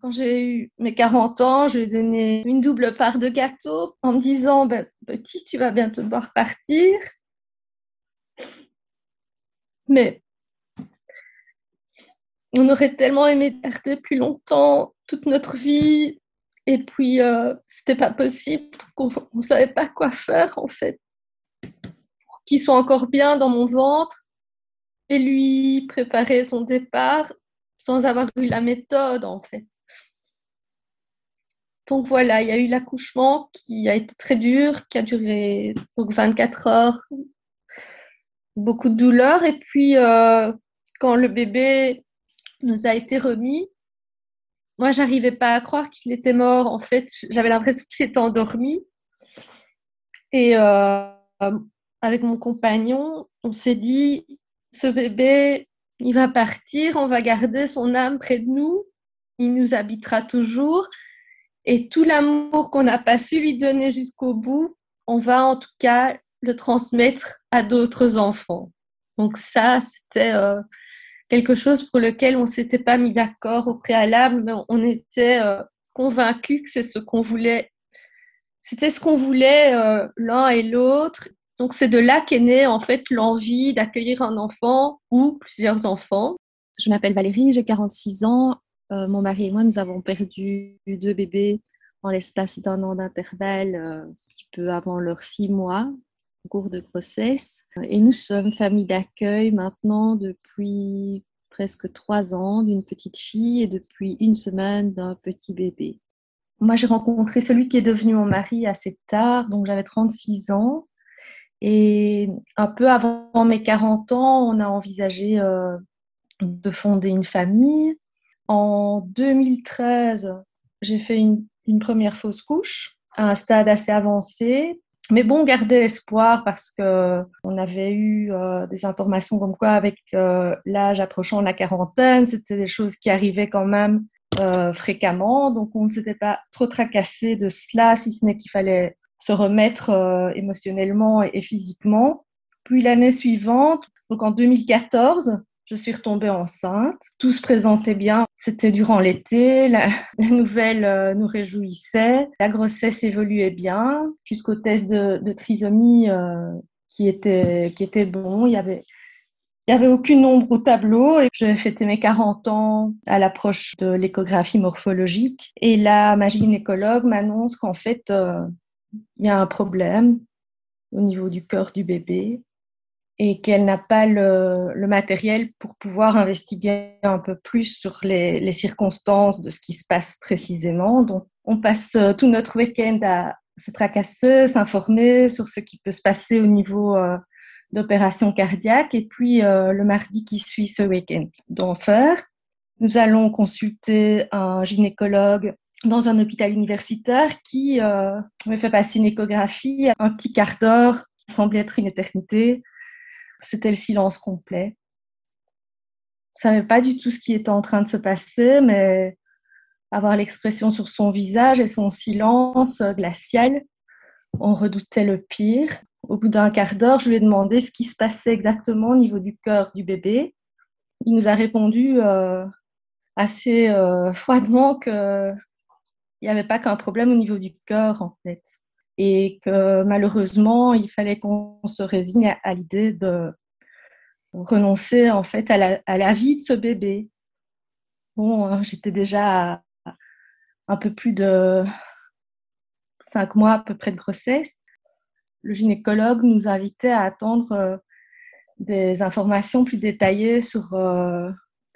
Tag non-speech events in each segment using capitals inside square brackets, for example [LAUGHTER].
Quand j'ai eu mes 40 ans, je lui ai donné une double part de gâteau en me disant ben, Petit, tu vas bientôt devoir partir. Mais on aurait tellement aimé garder plus longtemps toute notre vie. Et puis, euh, c'était pas possible. On ne savait pas quoi faire, en fait. Pour qu'il soit encore bien dans mon ventre et lui préparer son départ sans avoir eu la méthode, en fait. Donc voilà, il y a eu l'accouchement qui a été très dur, qui a duré donc 24 heures, beaucoup de douleur. Et puis, euh, quand le bébé nous a été remis, moi, j'arrivais pas à croire qu'il était mort. En fait, j'avais l'impression qu'il s'était endormi. Et euh, avec mon compagnon, on s'est dit, ce bébé, il va partir, on va garder son âme près de nous, il nous habitera toujours. Et tout l'amour qu'on n'a pas su lui donner jusqu'au bout, on va en tout cas le transmettre à d'autres enfants. Donc ça, c'était euh, quelque chose pour lequel on s'était pas mis d'accord au préalable, mais on était euh, convaincus que c'est ce qu'on voulait. C'était ce qu'on voulait euh, l'un et l'autre. Donc c'est de là qu'est née en fait l'envie d'accueillir un enfant ou plusieurs enfants. Je m'appelle Valérie, j'ai 46 ans. Euh, mon mari et moi, nous avons perdu deux bébés en l'espace d'un an d'intervalle, euh, un petit peu avant leurs six mois, au cours de grossesse. Et nous sommes famille d'accueil maintenant depuis presque trois ans d'une petite fille et depuis une semaine d'un petit bébé. Moi, j'ai rencontré celui qui est devenu mon mari assez tard, donc j'avais 36 ans. Et un peu avant mes 40 ans, on a envisagé euh, de fonder une famille. En 2013, j'ai fait une, première fausse couche à un stade assez avancé. Mais bon, gardait espoir parce que on avait eu euh, des informations comme quoi, avec euh, l'âge approchant de la quarantaine, c'était des choses qui arrivaient quand même fréquemment. Donc, on ne s'était pas trop tracassé de cela, si ce n'est qu'il fallait se remettre émotionnellement et, physiquement. Puis l'année suivante, donc en 2014, je suis retombée enceinte. Tout se présentait bien. C'était durant l'été. La, [LAUGHS] nouvelle euh, nous réjouissait. La grossesse évoluait bien jusqu'au test de, trisomie euh, qui, était, qui était bon. Il y avait, il y avait aucune ombre au tableau et j'ai fêté mes 40 ans à l'approche de l'échographie morphologique. Et là, ma gynécologue m'annonce qu'en fait, euh, il y a un problème au niveau du cœur du bébé et qu'elle n'a pas le, matériel pour pouvoir investiguer un peu plus sur les, circonstances de ce qui se passe précisément. Donc, on passe euh, tout notre week-end à se tracasser, s'informer sur ce qui peut se passer au niveau euh, d'opérations cardiaques. Et puis, euh, le mardi qui suit ce week-end d'enfer, nous allons consulter un gynécologue dans un hôpital universitaire qui me fait passer une échographie, un petit quart d'heure, qui semble être une éternité, c'était le silence complet. Je savais pas du tout ce qui était en train de se passer, mais avoir l'expression sur son visage et son silence glacial, on redoutait le pire. Au bout d'un quart d'heure, je lui ai demandé ce qui se passait exactement au niveau du cœur du bébé. Il nous a répondu euh, assez euh, froidement qu'il n'y avait pas qu'un problème au niveau du cœur, en fait et que malheureusement, il fallait qu'on se résigne à, l'idée de renoncer en fait à la, vie de ce bébé. Bon, hein, j'étais déjà un peu plus de cinq mois à peu près de grossesse. Le gynécologue nous invitait à attendre euh, des informations plus détaillées sur euh,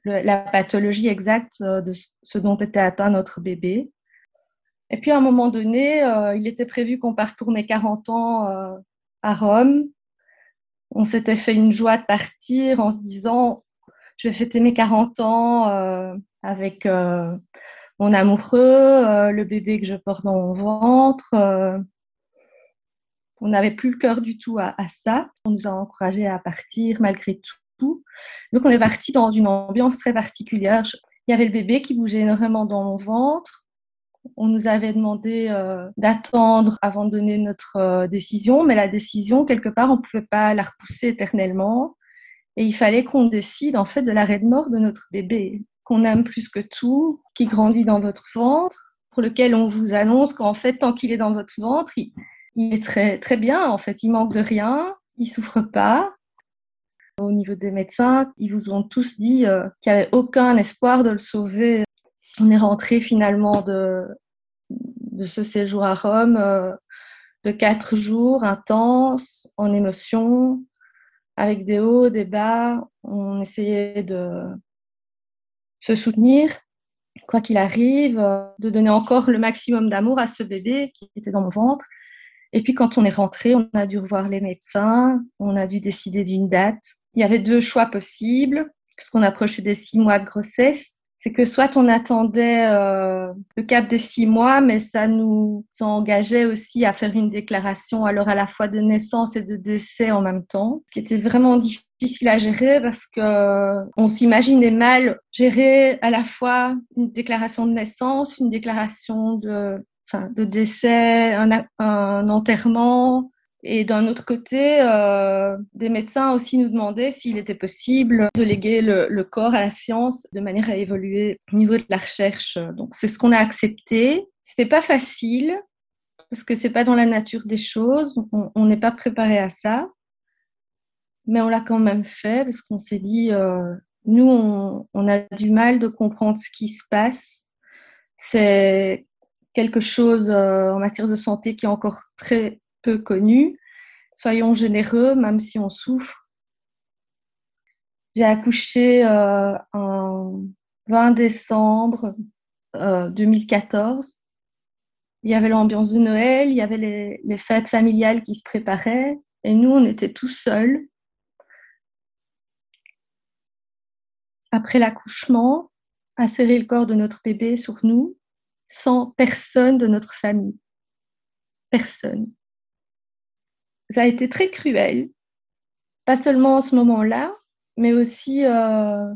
la pathologie exacte euh, de ce dont était atteint notre bébé. Et puis à un moment donné, euh, il était prévu qu'on parte pour mes 40 ans euh, à Rome. On s'était fait une joie de partir en se disant, je vais fêter mes 40 ans euh, avec mon amoureux, le bébé que je porte dans mon ventre. on n'avait plus le cœur du tout à, à, ça. On nous a encouragés à partir malgré tout. Donc on est parti dans une ambiance très particulière. Il y avait le bébé qui bougeait énormément dans mon ventre on nous avait demandé euh, d'attendre avant de donner notre euh, décision, mais la décision, quelque part, on ne pouvait pas la repousser éternellement. Et il fallait qu'on décide en fait de l'arrêt de mort de notre bébé. qu'on aime plus que tout, qui grandit dans votre ventre, pour lequel on vous annonce qu'en fait, tant qu'il est dans votre ventre, il, est très, très bien, en fait, il manque de rien, il souffre pas. Au niveau des médecins, ils vous ont tous dit euh, qu'il n'y avait aucun espoir de le sauver. On est rentré finalement de, ce séjour à Rome euh, de quatre jours intenses, en émotion, avec des hauts, des bas. On essayait de se soutenir, quoi qu'il arrive, euh, de donner encore le maximum d'amour à ce bébé qui était dans mon ventre. Et puis quand on est rentré, on a dû revoir les médecins, on a dû décider d'une date. Il y avait deux choix possibles, parce qu'on approchait des six mois de grossesse c'est que soit on attendait euh, le cap des six mois, mais ça nous engageait aussi à faire une déclaration alors à la fois de naissance et de décès en même temps, ce qui était vraiment difficile à gérer parce que euh, on s'imaginait mal gérer à la fois une déclaration de naissance, une déclaration de, enfin, de décès, un, un enterrement, et d'un autre côté, euh, des médecins aussi nous demandaient s'il était possible de léguer le, corps à la science de manière à évoluer au niveau de la recherche. Donc c'est ce qu'on a accepté. C'était pas facile parce que c'est pas dans la nature des choses. On n'est pas préparé à ça, mais on l'a quand même fait parce qu'on s'est dit, euh, nous on, on a du mal de comprendre ce qui se passe. C'est quelque chose euh, en matière de santé qui est encore très peu connu. Soyons généreux, même si on souffre. J'ai accouché euh, en 20 décembre 2014. Euh, il y avait l'ambiance de Noël, il y avait les, les, fêtes familiales qui se préparaient, et nous, on était tout seuls. Après l'accouchement, à serrer le corps de notre bébé sur nous, sans personne de notre famille. Personne ça a été très cruel, pas seulement en ce moment-là, mais aussi euh,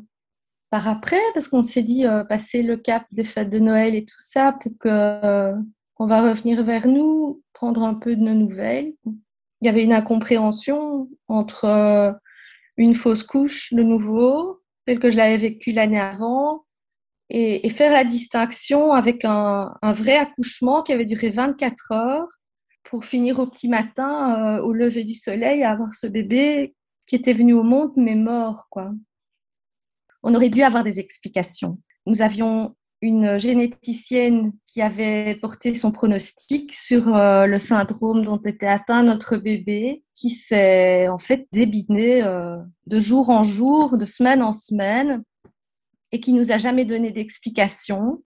par après, parce qu'on s'est dit, euh, passer le cap des fêtes de Noël et tout ça, peut-être qu'on euh, va revenir vers nous, prendre un peu de nos nouvelles. Il y avait une incompréhension entre une fausse couche, le nouveau, tel que je l'avais vécu l'année avant, et, faire la distinction avec un vrai accouchement qui avait duré 24 heures pour finir au petit matin, euh, au lever du soleil, à avoir ce bébé qui était venu au monde mais mort, quoi. On aurait dû avoir des explications. Nous avions une généticienne qui avait porté son pronostic sur euh, le syndrome dont était atteint notre bébé, qui s'est en fait débiné euh, de jour en jour, de semaine en semaine, et qui nous a jamais donné d'explication.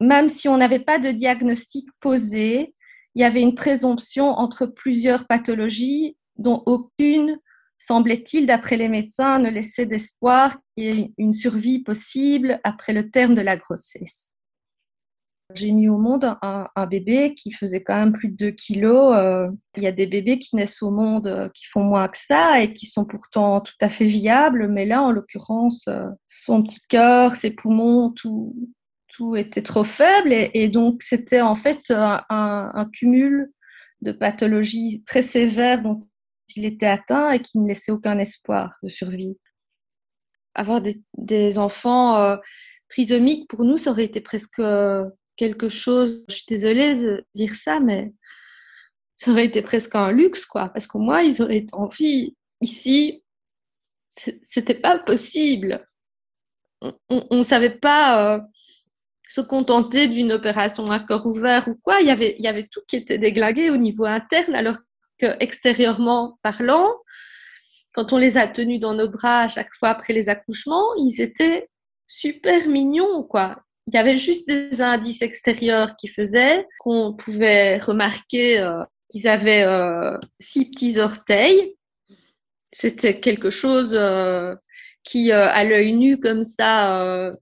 Même si on n'avait pas de diagnostic posé, il y avait une présomption entre plusieurs pathologies dont aucune, semblait-il, d'après les médecins, ne laissait d'espoir qu'il y ait une survie possible après le terme de la grossesse. J'ai mis au monde un, bébé qui faisait quand même plus de 2 kilos. Euh, il y a des bébés qui naissent au monde euh, qui font moins que ça et qui sont pourtant tout à fait viables, mais là, en l'occurrence, euh, son petit cœur, ses poumons, tout, tout était trop faible et, donc c'était en fait un, cumul de pathologies très sévères dont il était atteint et qui ne laissait aucun espoir de survie. Avoir des, enfants euh, trisomiques, pour nous, ça aurait été presque quelque chose, je suis désolée de dire ça, mais ça aurait été presque un luxe, quoi, parce qu'au moins, ils auraient été en vie. Ici, c'était pas possible. On ne savait pas... Euh, se contenter d'une opération à corps ouvert ou quoi. Il y avait, il y avait tout qui était déglagué au niveau interne, alors que extérieurement parlant, quand on les a tenus dans nos bras à chaque fois après les accouchements, ils étaient super mignons, quoi. Il y avait juste des indices extérieurs qui faisaient qu'on pouvait remarquer euh, qu'ils avaient euh, six petits orteils. C'était quelque chose euh, qui, à l'œil nu comme ça,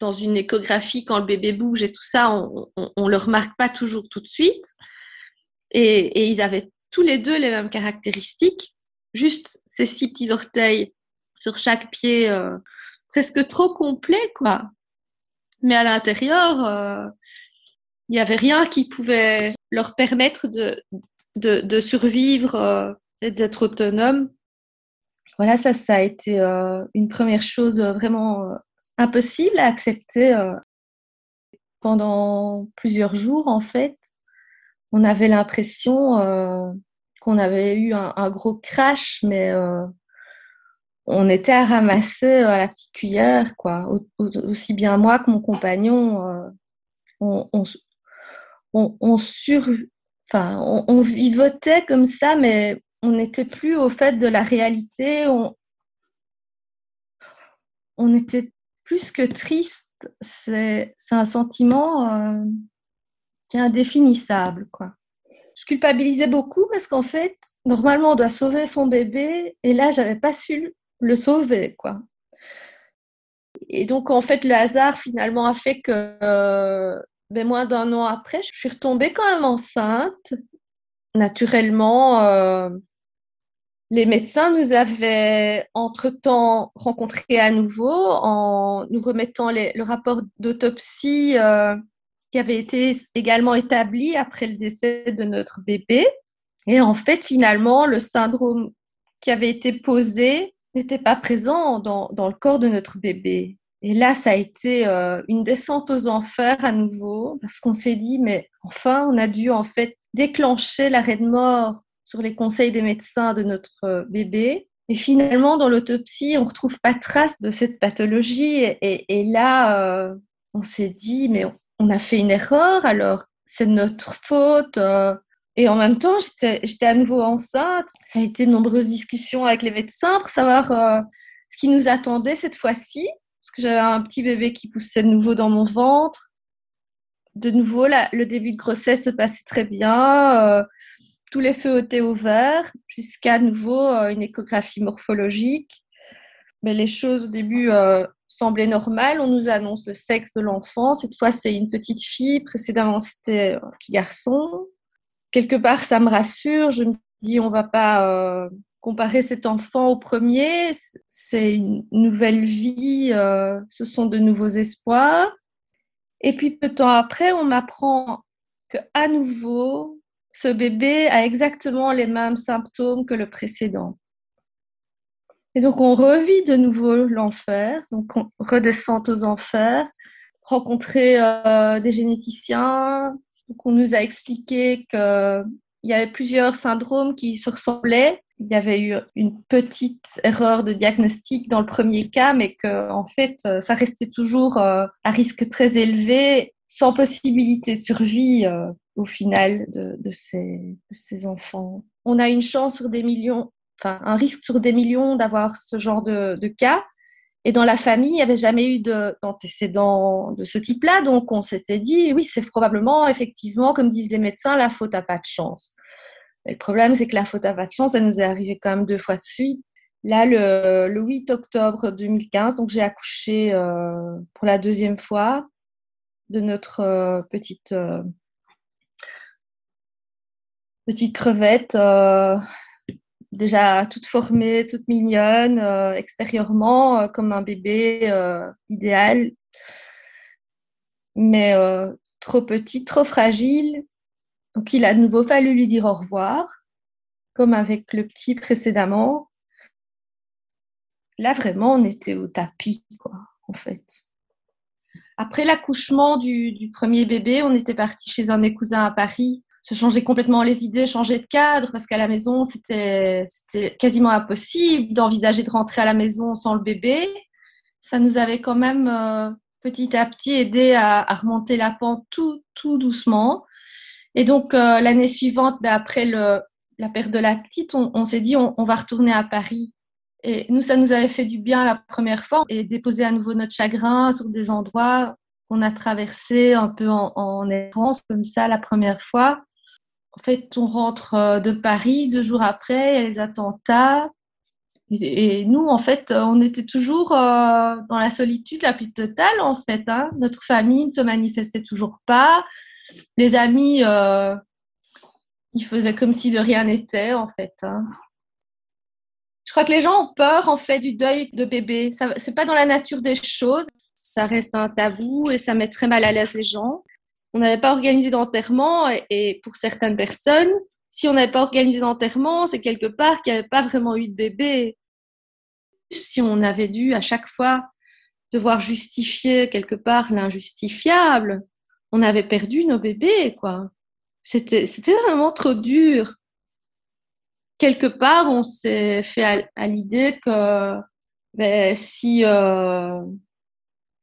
dans une échographie, quand le bébé bouge et tout ça, on ne le remarque pas toujours tout de suite. Et, ils avaient tous les deux les mêmes caractéristiques, juste ces six petits orteils sur chaque pied, euh, presque trop complet, quoi. Mais à l'intérieur, euh, il n'y avait rien qui pouvait leur permettre de, de, survivre euh, et d'être autonome. Voilà, ça, ça a été une première chose vraiment impossible à accepter. Euh, pendant plusieurs jours, en fait, on avait l'impression euh, qu'on avait eu un, gros crash, mais euh, on était à ramasser à la petite cuillère, quoi. aussi bien moi que mon compagnon, on, on, sur, enfin, on, vivotait comme ça, mais on n'était plus au fait de la réalité. On, on était plus que triste. C'est un sentiment euh, qui est indéfinissable, quoi. Je culpabilisais beaucoup parce qu'en fait, normalement, on doit sauver son bébé, et là, j'avais pas su le sauver, quoi. Et donc, en fait, le hasard finalement a fait que euh, ben, moins d'un an après, je suis retombée quand même enceinte. Naturellement, euh, les médecins nous avaient entre-temps rencontrés à nouveau en nous remettant le rapport d'autopsie euh, qui avait été également établi après le décès de notre bébé. Et en fait, finalement, le syndrome qui avait été posé n'était pas présent dans, le corps de notre bébé. Et là, ça a été euh, une descente aux enfers à nouveau, parce qu'on s'est dit, mais enfin, on a dû en fait déclencher l'arrêt de mort sur les conseils des médecins de notre euh, bébé. Et finalement, dans l'autopsie, on ne retrouve pas trace de cette pathologie. Et, là, euh, on s'est dit, mais on a fait une erreur, alors c'est notre faute. Et en même temps, j'étais à nouveau enceinte. Ça a été de nombreuses discussions avec les médecins pour savoir ce qui nous attendait cette fois-ci parce que j'avais un petit bébé qui poussait de nouveau dans mon ventre. De nouveau, le début de grossesse se passait très bien. Euh, tous les feux étaient ouverts jusqu'à nouveau euh, une échographie morphologique. Mais les choses au début euh, semblaient normales. On nous annonce le sexe de l'enfant. Cette fois, c'est une petite fille. Précédemment, c'était un petit garçon. Quelque part, ça me rassure. Je me dis, on va pas comparer cet enfant au premier, c'est une nouvelle vie, euh, ce sont de nouveaux espoirs. Et puis peu de temps après, on m'apprend que à nouveau, ce bébé a exactement les mêmes symptômes que le précédent. Et donc on revit de nouveau l'enfer, donc on redescend aux enfers, rencontrer euh, des généticiens. Donc on nous a expliqué qu'il y avait plusieurs syndromes qui se ressemblaient il y avait eu une petite erreur de diagnostic dans le premier cas, mais que en fait, ça restait toujours euh, à risque très élevé, sans possibilité de survie euh, au final de, ces, ces, enfants. On a une chance sur des millions, enfin un risque sur des millions d'avoir ce genre de, de, cas. Et dans la famille, il n'y avait jamais eu d'antécédents de, ce type-là, donc on s'était dit, oui, c'est probablement, effectivement, comme disent les médecins, la faute à pas de chance le problème, c'est que la faute à pas de chance, elle nous est arrivée quand même deux fois de suite. Là, le, 8 octobre 2015, donc j'ai accouché euh, pour la deuxième fois de notre euh, petite, euh, petite crevette, déjà toute formée, toute mignonne, extérieurement, comme un bébé idéal, mais trop petit, trop fragile, donc, il a de nouveau fallu lui dire au revoir, comme avec le petit précédemment. Là, vraiment, on était au tapis, quoi, en fait. Après l'accouchement du, premier bébé, on était parti chez un des cousins à Paris, se changer complètement les idées, changer de cadre, parce qu'à la maison, c'était quasiment impossible d'envisager de rentrer à la maison sans le bébé. Ça nous avait quand même euh, petit à petit aidé à, à, remonter la pente tout, tout doucement. Et donc, euh, l'année suivante, ben, après le, la perte de la petite, on, s'est dit, on, va retourner à Paris. Et nous, ça nous avait fait du bien la première fois et déposer à nouveau notre chagrin sur des endroits qu'on a traversés un peu en, errance, comme ça, la première fois. En fait, on rentre euh, de Paris deux jours après, il y a les attentats. Et, nous, en fait, on était toujours euh, dans la solitude la plus totale, en fait. Hein. Notre famille ne se manifestait toujours pas les amis, euh, ils faisaient comme si de rien n'était, en fait. Hein. Je crois que les gens ont peur, en fait, du deuil de bébé. Ce n'est pas dans la nature des choses. Ça reste un tabou et ça met très mal à l'aise les gens. On n'avait pas organisé d'enterrement et, pour certaines personnes, si on n'avait pas organisé d'enterrement, c'est quelque part qu'il n'y avait pas vraiment eu de bébé. Si on avait dû à chaque fois devoir justifier quelque part l'injustifiable. On avait perdu nos bébés, quoi. C'était, c'était vraiment trop dur. Quelque part, on s'est fait à, l'idée que ben, si euh,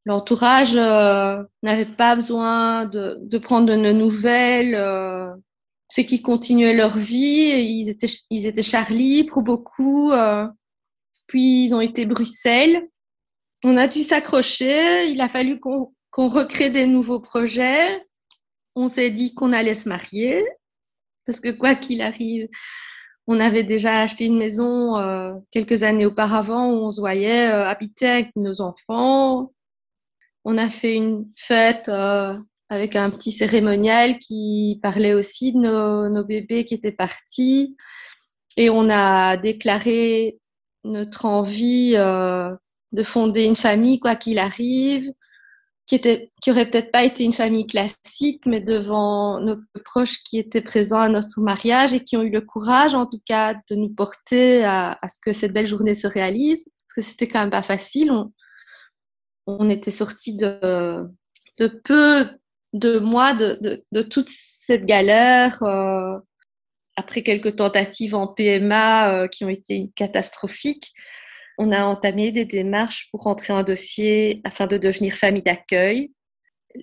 l'entourage euh, n'avait pas besoin de, de, prendre de nouvelles, euh, ceux qui continuaient leur vie, ils étaient, ils étaient Charlie pour beaucoup, euh, puis ils ont été Bruxelles. On a dû s'accrocher, il a fallu qu'on recrée des nouveaux projets. On s'est dit qu'on allait se marier, parce que quoi qu'il arrive, on avait déjà acheté une maison euh, quelques années auparavant où on se voyait euh, habiter avec nos enfants. On a fait une fête euh, avec un petit cérémonial qui parlait aussi de nos, nos, bébés qui étaient partis. Et on a déclaré notre envie de fonder une famille, quoi qu'il arrive qui était, qui aurait peut-être pas été une famille classique, mais devant nos proches qui étaient présents à notre mariage et qui ont eu le courage, en tout cas, de nous porter à, à ce que cette belle journée se réalise, parce que c'était quand même pas facile. On, on était sortis de, de peu de mois de, de, de toute cette galère. Euh, après quelques tentatives en PMA euh, qui ont été catastrophiques, on a entamé des démarches pour rentrer un dossier afin de devenir famille d'accueil.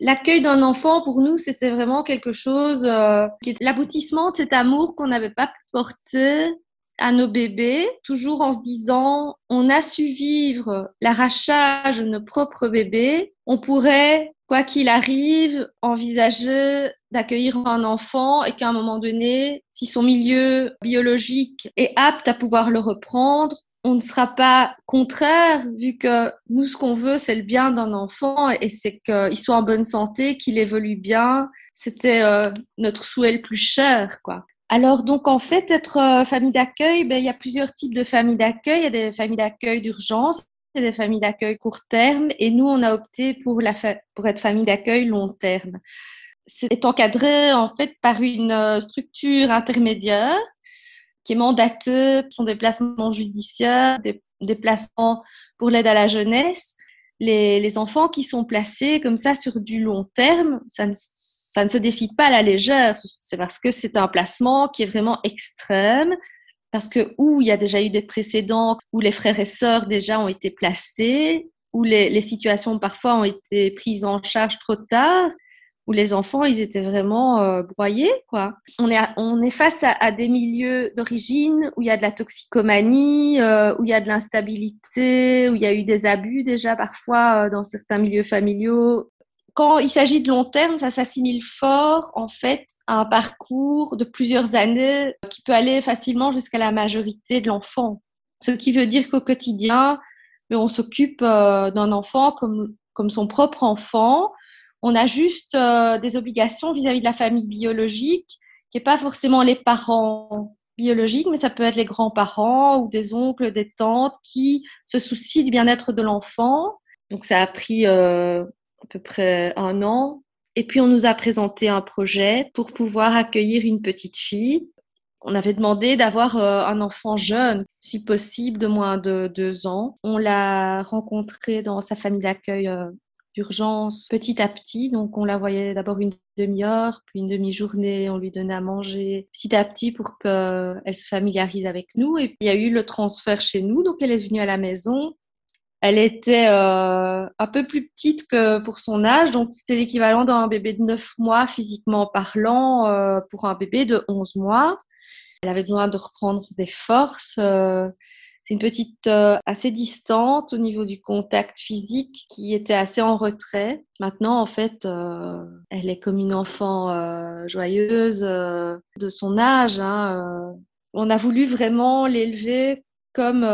L'accueil d'un enfant, pour nous, c'était vraiment quelque chose euh, qui est l'aboutissement de cet amour qu'on n'avait pas pu porter à nos bébés, toujours en se disant, on a su vivre l'arrachage de nos propres bébés, on pourrait, quoi qu'il arrive, envisager d'accueillir un enfant et qu'à un moment donné, si son milieu biologique est apte à pouvoir le reprendre, on ne sera pas contraire vu que nous, ce qu'on veut, c'est le bien d'un enfant et c'est qu'il soit en bonne santé, qu'il évolue bien. C'était euh, notre souhait le plus cher, quoi. Alors, donc, en fait, être euh, famille d'accueil, ben, il y a plusieurs types de familles d'accueil. Il y a des familles d'accueil d'urgence, et des familles d'accueil court terme. Et nous, on a opté pour, la pour être famille d'accueil long terme. C'est encadré, en fait, par une euh, structure intermédiaire qui est mandaté pour son déplacement judiciaire, des déplacements pour l'aide à la jeunesse. Les, les, enfants qui sont placés comme ça sur du long terme, ça ne, ça ne se décide pas à la légère. C'est parce que c'est un placement qui est vraiment extrême, parce que où il y a déjà eu des précédents, où les frères et sœurs déjà ont été placés, où les, les situations parfois ont été prises en charge trop tard, les enfants, ils étaient vraiment euh, broyés, quoi. On est, face à, des milieux d'origine où il y a de la toxicomanie, euh, où il y a de l'instabilité, où il y a eu des abus déjà parfois euh, dans certains milieux familiaux. Quand il s'agit de long terme, ça s'assimile fort, en fait, à un parcours de plusieurs années qui peut aller facilement jusqu'à la majorité de l'enfant. Ce qui veut dire qu'au quotidien, on s'occupe d'un enfant comme son propre enfant, on a juste euh, des obligations vis-à-vis de la famille biologique, qui n'est pas forcément les parents biologiques, mais ça peut être les grands-parents ou des oncles, des tantes qui se soucient du bien-être de l'enfant. Donc ça a pris euh, à peu près un an. Et puis on nous a présenté un projet pour pouvoir accueillir une petite fille. On avait demandé d'avoir euh, un enfant jeune, si possible de moins de deux ans. On l'a rencontré dans sa famille d'accueil d'urgence petit à petit. Donc, on la voyait d'abord une demi-heure, puis une demi-journée, on lui donnait à manger petit à petit pour qu'elle se familiarise avec nous. Et puis, il y a eu le transfert chez nous, donc elle est venue à la maison. Elle était euh, un peu plus petite que pour son âge, donc c'était l'équivalent d'un bébé de 9 mois physiquement parlant euh, pour un bébé de 11 mois. Elle avait besoin de reprendre des forces. Euh, c'est une petite euh, assez distante au niveau du contact physique qui était assez en retrait. Maintenant, en fait, euh, elle est comme une enfant euh, joyeuse de son âge. Hein, on a voulu vraiment l'élever comme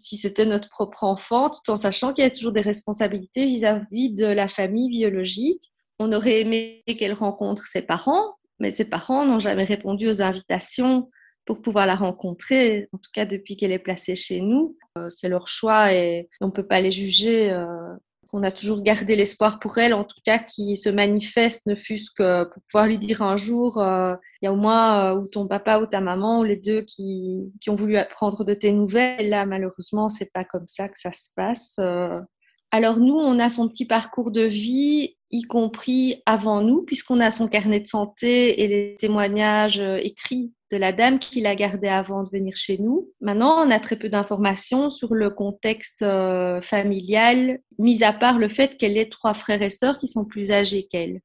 si c'était notre propre enfant, tout en sachant qu'il y a toujours des responsabilités vis-à-vis -vis de la famille biologique. On aurait aimé qu'elle rencontre ses parents, mais ses parents n'ont jamais répondu aux invitations pour pouvoir la rencontrer, en tout cas depuis qu'elle est placée chez nous. Euh, c'est leur choix et on ne peut pas les juger. Euh, on a toujours gardé l'espoir pour elle, en tout cas, qui se manifeste, ne fût-ce que pour pouvoir lui dire un jour, euh, il y a au moins ou ton papa ou ta maman ou les deux qui, qui ont voulu prendre de tes nouvelles. Là, malheureusement, c'est pas comme ça que ça se passe. Alors nous, on a son petit parcours de vie, y compris avant nous, puisqu'on a son carnet de santé et les témoignages euh, écrits de la dame qui l'a gardé avant de venir chez nous. Maintenant, on a très peu d'informations sur le contexte euh, familial, mis à part le fait qu'elle ait trois frères et sœurs qui sont plus âgés qu'elle.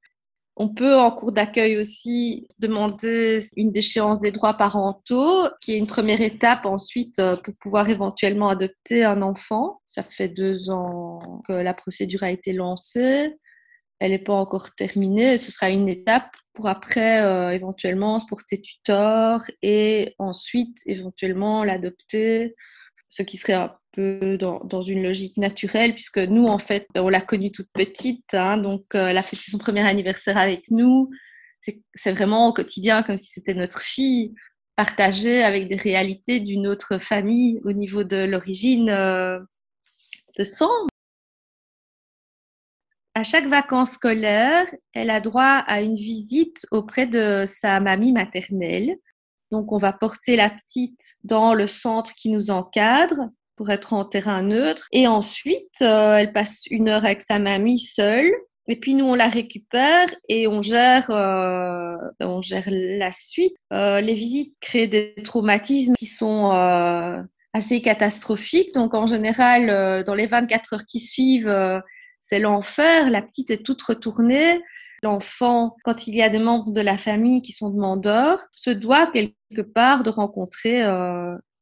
On peut en cours d'accueil aussi demander une déchéance des droits parentaux, qui est une première étape ensuite euh, pour pouvoir éventuellement adopter un enfant. Ça fait deux ans que la procédure a été lancée. Elle n'est pas encore terminée. Ce sera une étape pour après euh, éventuellement se porter tuteur et ensuite éventuellement l'adopter, ce qui serait dans, une logique naturelle, puisque nous, en fait, on l'a connue toute petite, hein, donc euh, elle a fêté son premier anniversaire avec nous. C'est vraiment au quotidien comme si c'était notre fille, partagée avec des réalités d'une autre famille au niveau de l'origine euh, de sang. À chaque vacances scolaires, elle a droit à une visite auprès de sa mamie maternelle. Donc, on va porter la petite dans le centre qui nous encadre pour être en terrain neutre. Et ensuite, euh, elle passe une heure avec sa mamie seule. Et puis nous, on la récupère et on gère, euh, on gère la suite. Euh, les visites créent des traumatismes qui sont assez catastrophiques. Donc en général, dans les 24 heures qui suivent, c'est l'enfer. La petite est toute retournée. L'enfant, quand il y a des membres de la famille qui sont demandeurs, se doit quelque part de rencontrer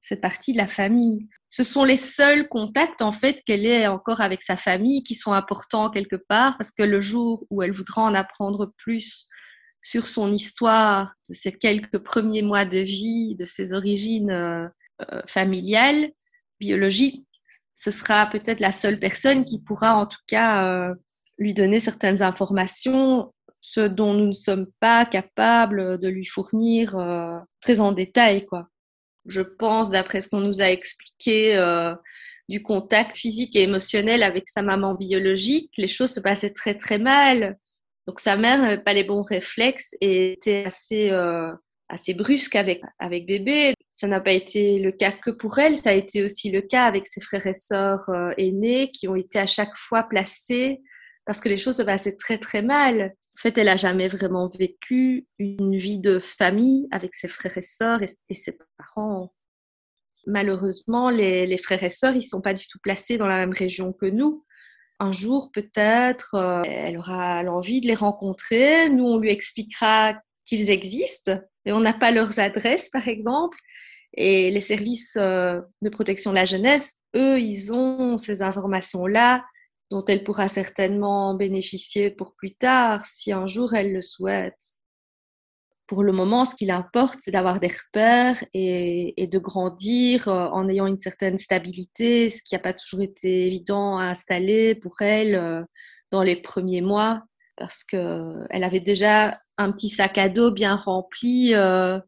cette partie de la famille. Ce sont les seuls contacts en fait qu'elle ait encore avec sa famille qui sont importants quelque part parce que le jour où elle voudra en apprendre plus sur son histoire, de ses quelques premiers mois de vie, de ses origines euh, euh, familiales, biologiques, ce sera peut-être la seule personne qui pourra en tout cas euh, lui donner certaines informations, ce dont nous ne sommes pas capables de lui fournir très en détail, quoi je pense, d'après ce qu'on nous a expliqué, euh, du contact physique et émotionnel avec sa maman biologique, les choses se passaient très très mal. Donc sa mère n'avait pas les bons réflexes et était assez, euh, assez brusque avec, avec bébé. Ça n'a pas été le cas que pour elle, ça a été aussi le cas avec ses frères et sœurs euh, aînés qui ont été à chaque fois placés parce que les choses se passaient très très mal. En fait, elle a jamais vraiment vécu une vie de famille avec ses frères et sœurs et, ses parents. Malheureusement, les, frères et sœurs, ils sont pas du tout placés dans la même région que nous. Un jour, peut-être, euh, elle aura l'envie de les rencontrer. Nous, on lui expliquera qu'ils existent et on n'a pas leurs adresses, par exemple. Et les services euh, de protection de la jeunesse, eux, ils ont ces informations-là dont elle pourra certainement bénéficier pour plus tard si un jour elle le souhaite. Pour le moment, ce qu'il importe, c'est d'avoir des repères et, de grandir euh, en ayant une certaine stabilité, ce qui n'a pas toujours été évident à installer pour elle euh, dans les premiers mois, parce qu'elle avait déjà un petit sac à dos bien rempli euh,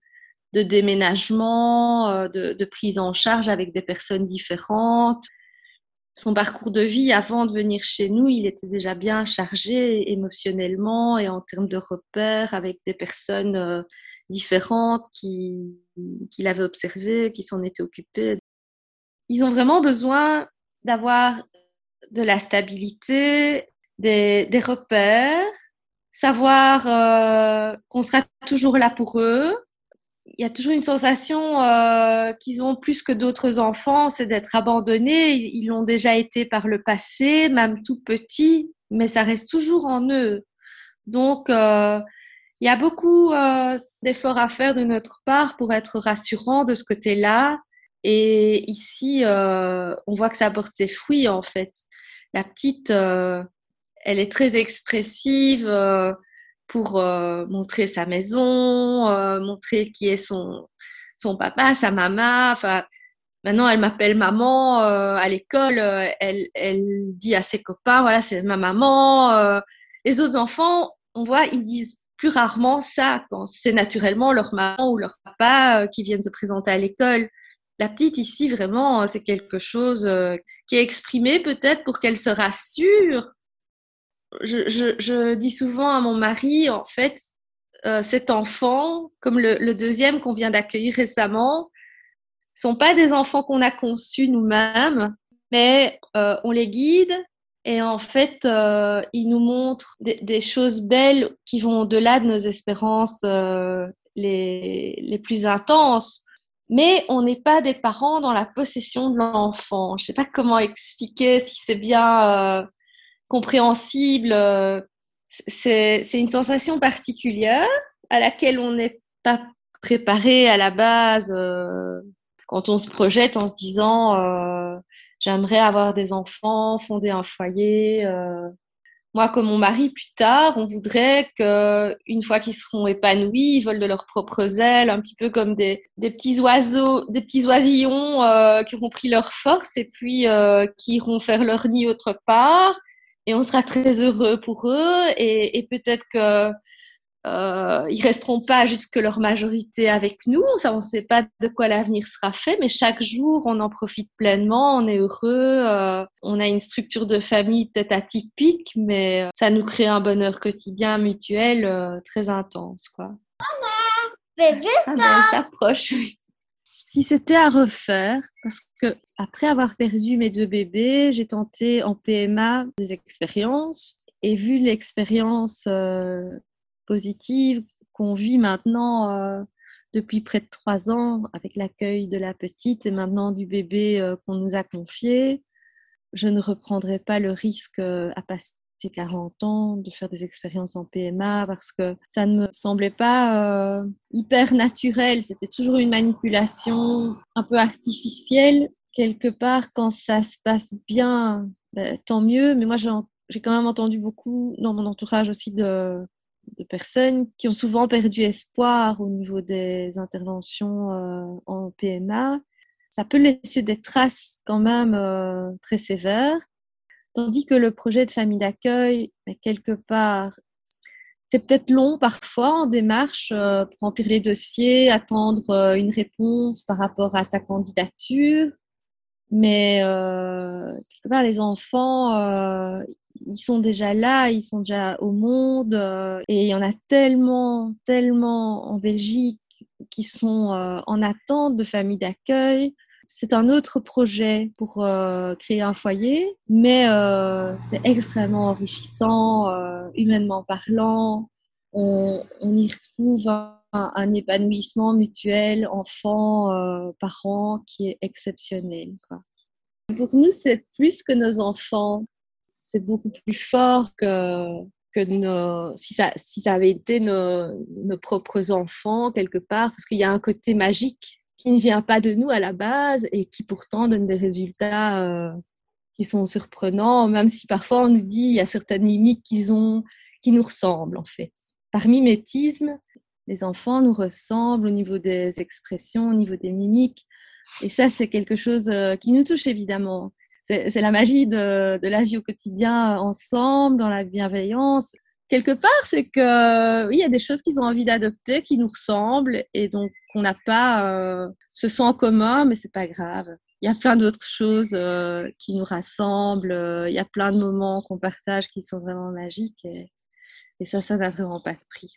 de déménagement, de, de prise en charge avec des personnes différentes, son parcours de vie avant de venir chez nous, il était déjà bien chargé émotionnellement et en termes de repères avec des personnes euh, différentes qui, qui l'avaient observé, qui s'en étaient occupées. Ils ont vraiment besoin d'avoir de la stabilité, des, repères, savoir euh, qu'on sera toujours là pour eux, il y a toujours une sensation euh, qu'ils ont plus que d'autres enfants, c'est d'être abandonnés. Ils l'ont déjà été par le passé, même tout petit, mais ça reste toujours en eux. Donc, euh, il y a beaucoup d'efforts à faire de notre part pour être rassurant de ce côté-là. Et ici, on voit que ça porte ses fruits, en fait. La petite, elle est très expressive pour euh, montrer sa maison, euh, montrer qui est son, son papa, sa maman. Enfin, maintenant, elle m'appelle maman euh, à l'école. elle, elle dit à ses copains, voilà, c'est ma maman. les autres enfants, on voit, ils disent plus rarement ça quand c'est naturellement leur maman ou leur papa qui viennent se présenter à l'école. La petite ici, vraiment, c'est quelque chose qui est exprimé peut-être pour qu'elle se rassure je, dis souvent à mon mari, en fait, euh, cet enfant, comme le, deuxième qu'on vient d'accueillir récemment, sont pas des enfants qu'on a conçus nous-mêmes, mais euh, on les guide Et en fait, euh, il nous montre des, choses belles qui vont au-delà de nos espérances euh, les, les, plus intenses. Mais on n'est pas des parents dans la possession de l'enfant. Je sais pas comment expliquer si c'est bien euh, compréhensible. C'est une sensation particulière à laquelle on n'est pas préparé à la base quand on se projette en se disant j'aimerais avoir des enfants, fonder un foyer. Euh. Moi, comme mon mari, plus tard, on voudrait qu'une fois qu'ils seront épanouis, ils volent de leurs propres ailes, un petit peu comme des, petits oiseaux, des petits oisillons euh, qui auront pris leur force et puis euh, qui iront faire leur nid autre part. Et on sera très heureux pour eux. Et, et peut-être que euh, ils resteront pas jusque leur majorité avec nous. Ça, on ne sait pas de quoi l'avenir sera fait, mais chaque jour, on en profite pleinement, on est heureux. Euh, on a une structure de famille peut-être atypique, mais euh, ça nous crée un bonheur quotidien mutuel euh, très intense, quoi. Maman, ah ben, s'approche. Si c'était à refaire, parce que après avoir perdu mes deux bébés, j'ai tenté en PMA des expériences et vu l'expérience positive qu'on vit maintenant euh, depuis près de trois ans avec l'accueil de la petite et maintenant du bébé euh, qu'on nous a confié. Je ne reprendrai pas le risque euh, à passer 40 ans de faire des expériences en PMA parce que ça ne me semblait pas hyper naturel. C'était toujours une manipulation un peu artificielle. Quelque part, quand ça se passe bien, ben, tant mieux. Mais moi, j'ai quand même entendu beaucoup dans mon entourage aussi de, de personnes qui ont souvent perdu espoir au niveau des interventions euh, en PMA. Ça peut laisser des traces quand même euh, très sévères, tandis que le projet de famille d'accueil, quelque part, c'est peut-être long parfois en démarche euh, pour remplir les dossiers, attendre une réponse par rapport à sa candidature. Mais quelque part, les enfants, ils sont déjà là, ils sont déjà au monde, euh, et il y en a tellement, tellement en Belgique qui sont euh, en attente de familles d'accueil. C'est un autre projet pour euh, créer un foyer, mais c'est extrêmement enrichissant, humainement parlant. On, y retrouve un, épanouissement mutuel enfant-parent qui est exceptionnel. Pour nous, c'est plus que nos enfants c'est beaucoup plus fort que, que si, ça, si ça avait été nos, nos propres enfants quelque part, parce qu'il y a un côté magique qui ne vient pas de nous à la base et qui pourtant donne des résultats euh, qui sont surprenants, même si parfois on nous dit il y a certaines mimiques qui, ont, qui nous ressemblent en fait. Par mimétisme, les enfants nous ressemblent au niveau des expressions, au niveau des mimiques. Et ça, c'est quelque chose euh, qui nous touche évidemment c'est la magie de, la vie au quotidien ensemble, dans la bienveillance. Quelque part, c'est que oui, il y a des choses qu'ils ont envie d'adopter, qui nous ressemblent, et donc on n'a pas euh, ce sens commun, mais c'est pas grave. Il y a plein d'autres choses euh, qui nous rassemblent. Euh, il y a plein de moments qu'on partage qui sont vraiment magiques, et, et ça, ça n'a vraiment pas de prix.